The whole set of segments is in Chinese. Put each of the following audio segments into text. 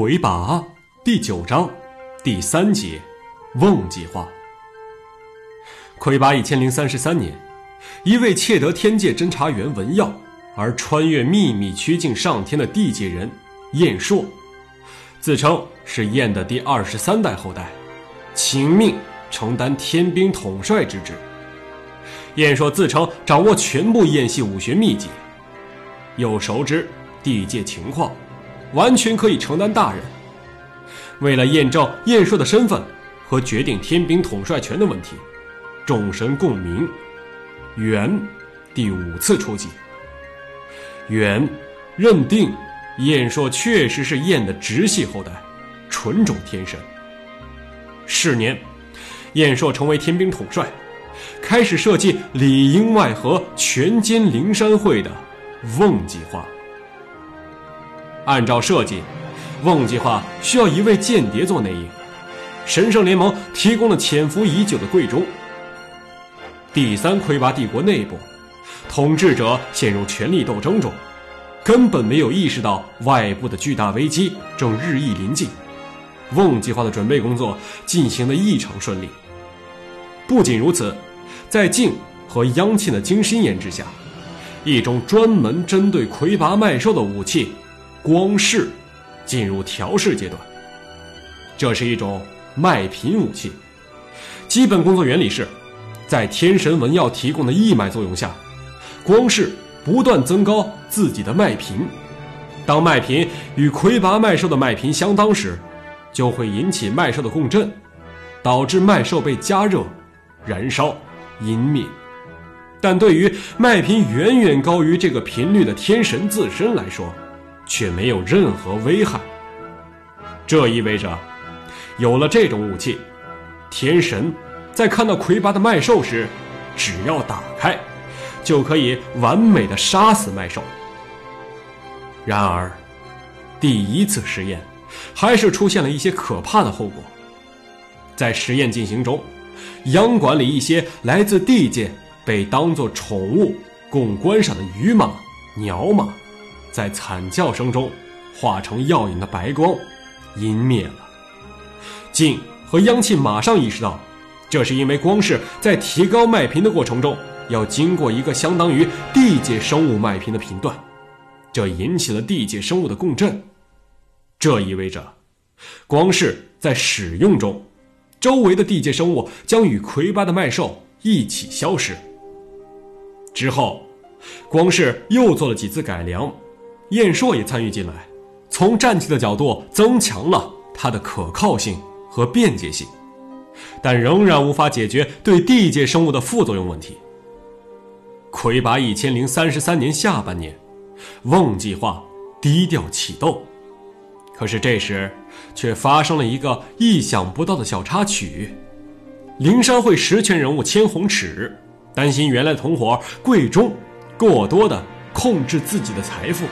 魁拔第九章第三节，瓮计划。魁拔一千零三十三年，一位窃得天界侦察员文耀而穿越秘密曲径上天的地界人燕硕，自称是燕的第二十三代后代，请命承担天兵统帅之职。燕硕自称掌握全部燕系武学秘籍，又熟知地界情况。完全可以承担大任。为了验证燕硕的身份和决定天兵统帅权的问题，众神共鸣，元第五次出击。元认定燕硕确实是燕的直系后代，纯种天神。是年，燕硕成为天兵统帅，开始设计里应外合、全歼灵山会的瓮计划。按照设计，瓮计划需要一位间谍做内应。神圣联盟提供了潜伏已久的贵州。第三魁拔帝国内部，统治者陷入权力斗争中，根本没有意识到外部的巨大危机正日益临近。瓮计划的准备工作进行得异常顺利。不仅如此，在晋和央庆的精心研制下，一种专门针对魁拔麦兽的武器。光式进入调试阶段，这是一种脉频武器。基本工作原理是，在天神文耀提供的义脉作用下，光式不断增高自己的脉频。当脉频与魁拔麦兽的脉频相当时，就会引起麦兽的共振，导致麦兽被加热、燃烧、湮灭。但对于脉频远远高于这个频率的天神自身来说，却没有任何危害。这意味着，有了这种武器，天神在看到魁拔的麦兽时，只要打开，就可以完美的杀死麦兽。然而，第一次实验还是出现了一些可怕的后果。在实验进行中，央馆里一些来自地界被当作宠物供观赏的鱼马、鸟马。在惨叫声中，化成耀眼的白光，湮灭了。晋和央庆马上意识到，这是因为光是在提高脉频的过程中，要经过一个相当于地界生物脉频的频段，这引起了地界生物的共振。这意味着，光是在使用中，周围的地界生物将与魁拔的麦兽一起消失。之后，光是又做了几次改良。燕硕也参与进来，从战器的角度增强了它的可靠性和便捷性，但仍然无法解决对地界生物的副作用问题。魁拔一千零三十三年下半年，瓮计划低调启动，可是这时却发生了一个意想不到的小插曲：灵山会实权人物千红尺担心原来同伙贵中过多的控制自己的财富。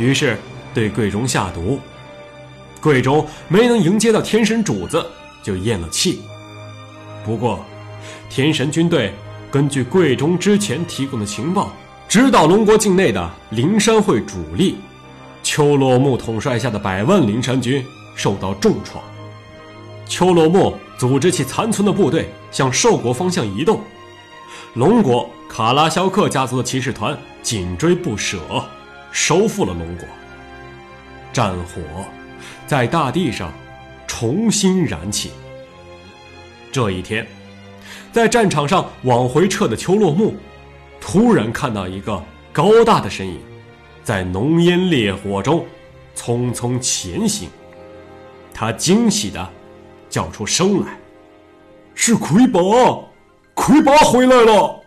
于是，对贵中下毒。贵中没能迎接到天神主子，就咽了气。不过，天神军队根据贵中之前提供的情报，知道龙国境内的灵山会主力秋落木统帅下的百万灵山军受到重创。秋落木组织起残存的部队向兽国方向移动，龙国卡拉肖克家族的骑士团紧追不舍。收复了龙国，战火在大地上重新燃起。这一天，在战场上往回撤的秋落木，突然看到一个高大的身影，在浓烟烈火中匆匆前行。他惊喜的叫出声来：“是魁拔，魁拔回来了！”